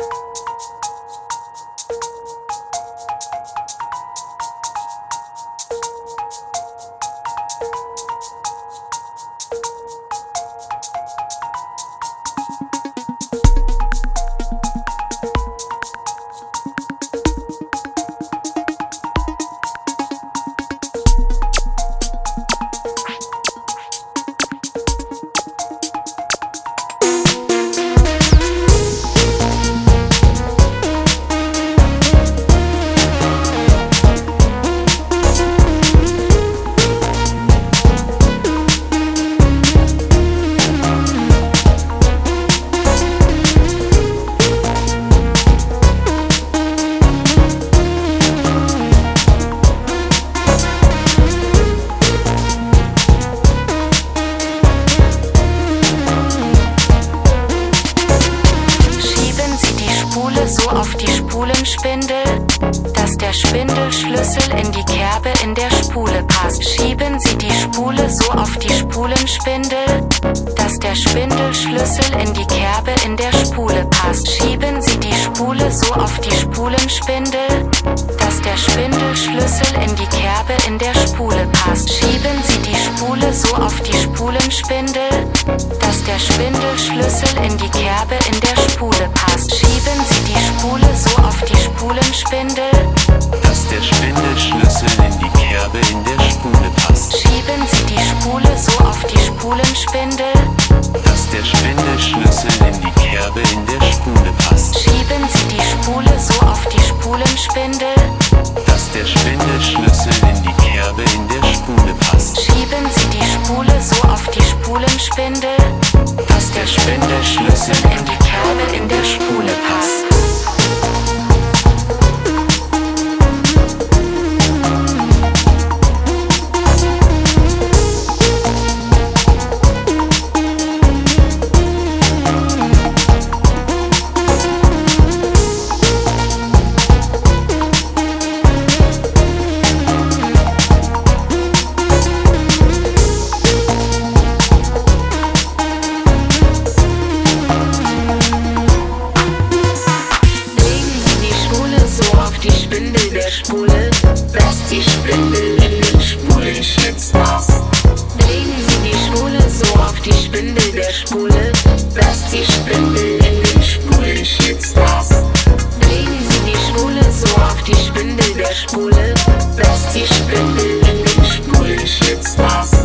you so auf die Spulenspindel, dass der Spindelschlüssel in die Kerbe in der Spule passt. Schieben Sie die Spule so auf die Spulenspindel, dass der Spindelschlüssel in die Kerbe in der Spule passt. Schieben Sie die Spule so auf die Spulenspindel, dass der Spindelschlüssel in die Kerbe in der Spule passt. Schieben Sie die Spule so auf die Spulenspindel, dass der Spindelschlüssel in die Kerbe in der Spule passt. Spulenspindel, dass der Spindelschlüssel in die Kerbe in der Spule passt. Schieben Sie die Spule so auf die Spulenspindel, Dass der Spindelschlüssel in die Kerbe in der Spule passt. Schieben Sie die Spule so auf die Spulenspindel, Dass der Spindelschlüssel in die Kerbe in der Spule passt. Schieben Sie die Spule so auf die Spulenspindel, Dass der Spindelschlüssel in die Kerbe in der Spule passt. Spule, dass die Spindel in den Spulenschlitz passt. Legen Sie die Spule so auf die Spindel der Spule, dass die Spindel in den Spulenschlitz passt. Legen Sie die Spule so auf die Spindel der Spule, dass die Spindel in den Spulenschlitz passt.